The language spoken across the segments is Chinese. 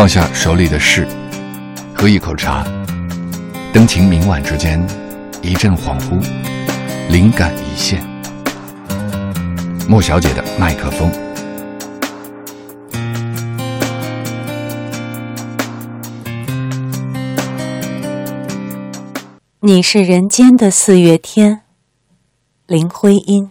放下手里的事，喝一口茶，灯情明晚之间，一阵恍惚，灵感一现。莫小姐的麦克风。你是人间的四月天，林徽因。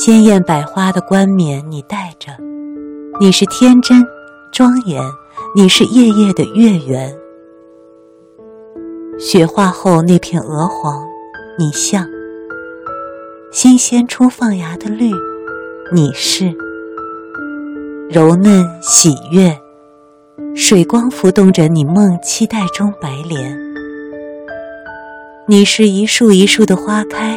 鲜艳百花的冠冕，你戴着；你是天真庄严，你是夜夜的月圆。雪化后那片鹅黄，你像；新鲜初放芽的绿，你是；柔嫩喜悦，水光浮动着你梦期待中白莲。你是一树一树的花开。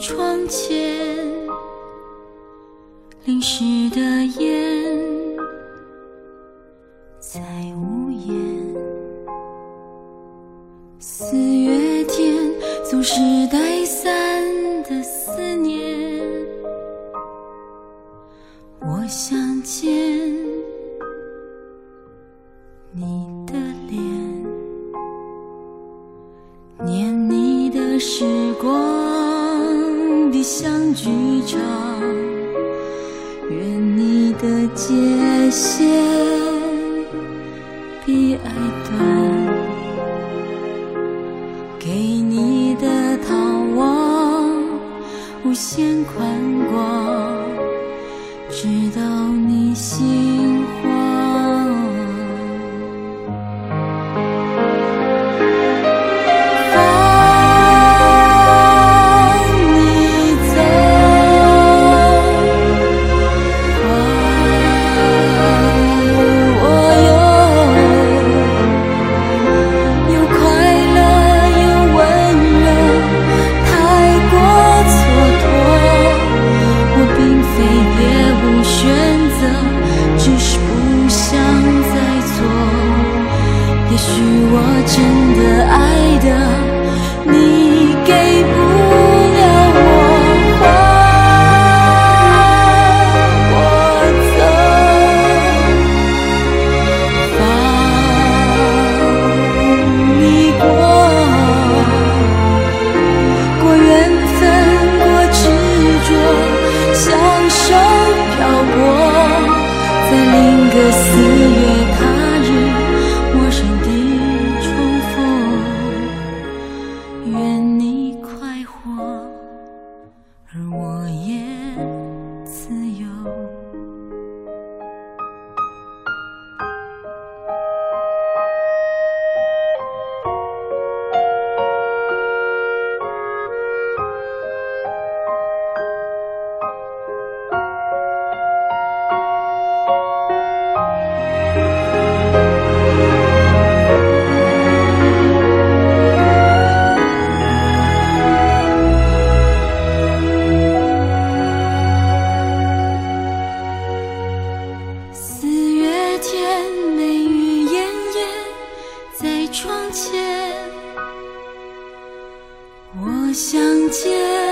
窗前，淋湿的烟在屋檐。四月天，总是带伞的思念，我想见像剧场，愿你的界限比爱短，给你的逃亡无限宽广，直到你心漂泊在另一个四月他日陌生的。我想见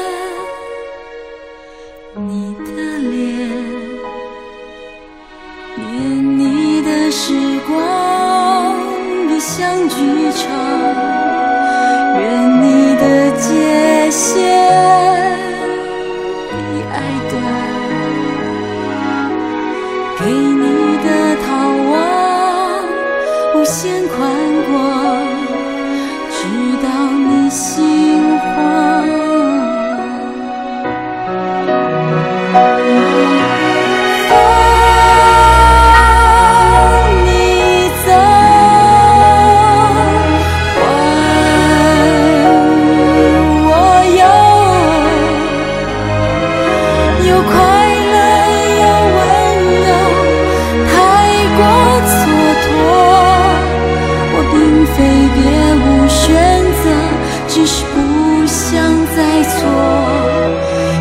再错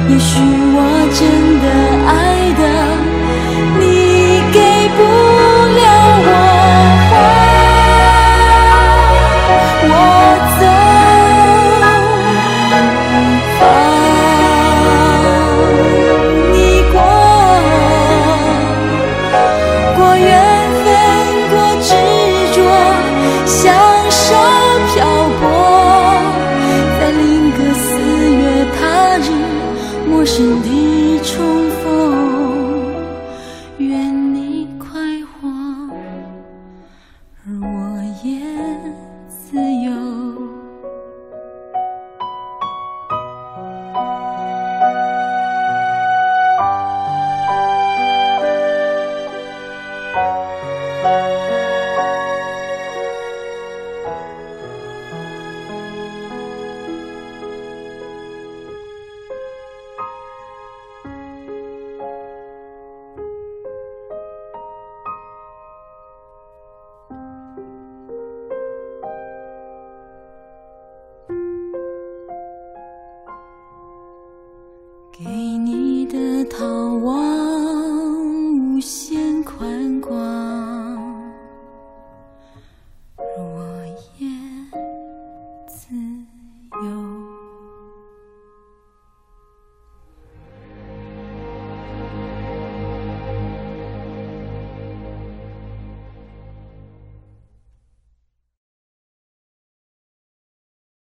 也许我真的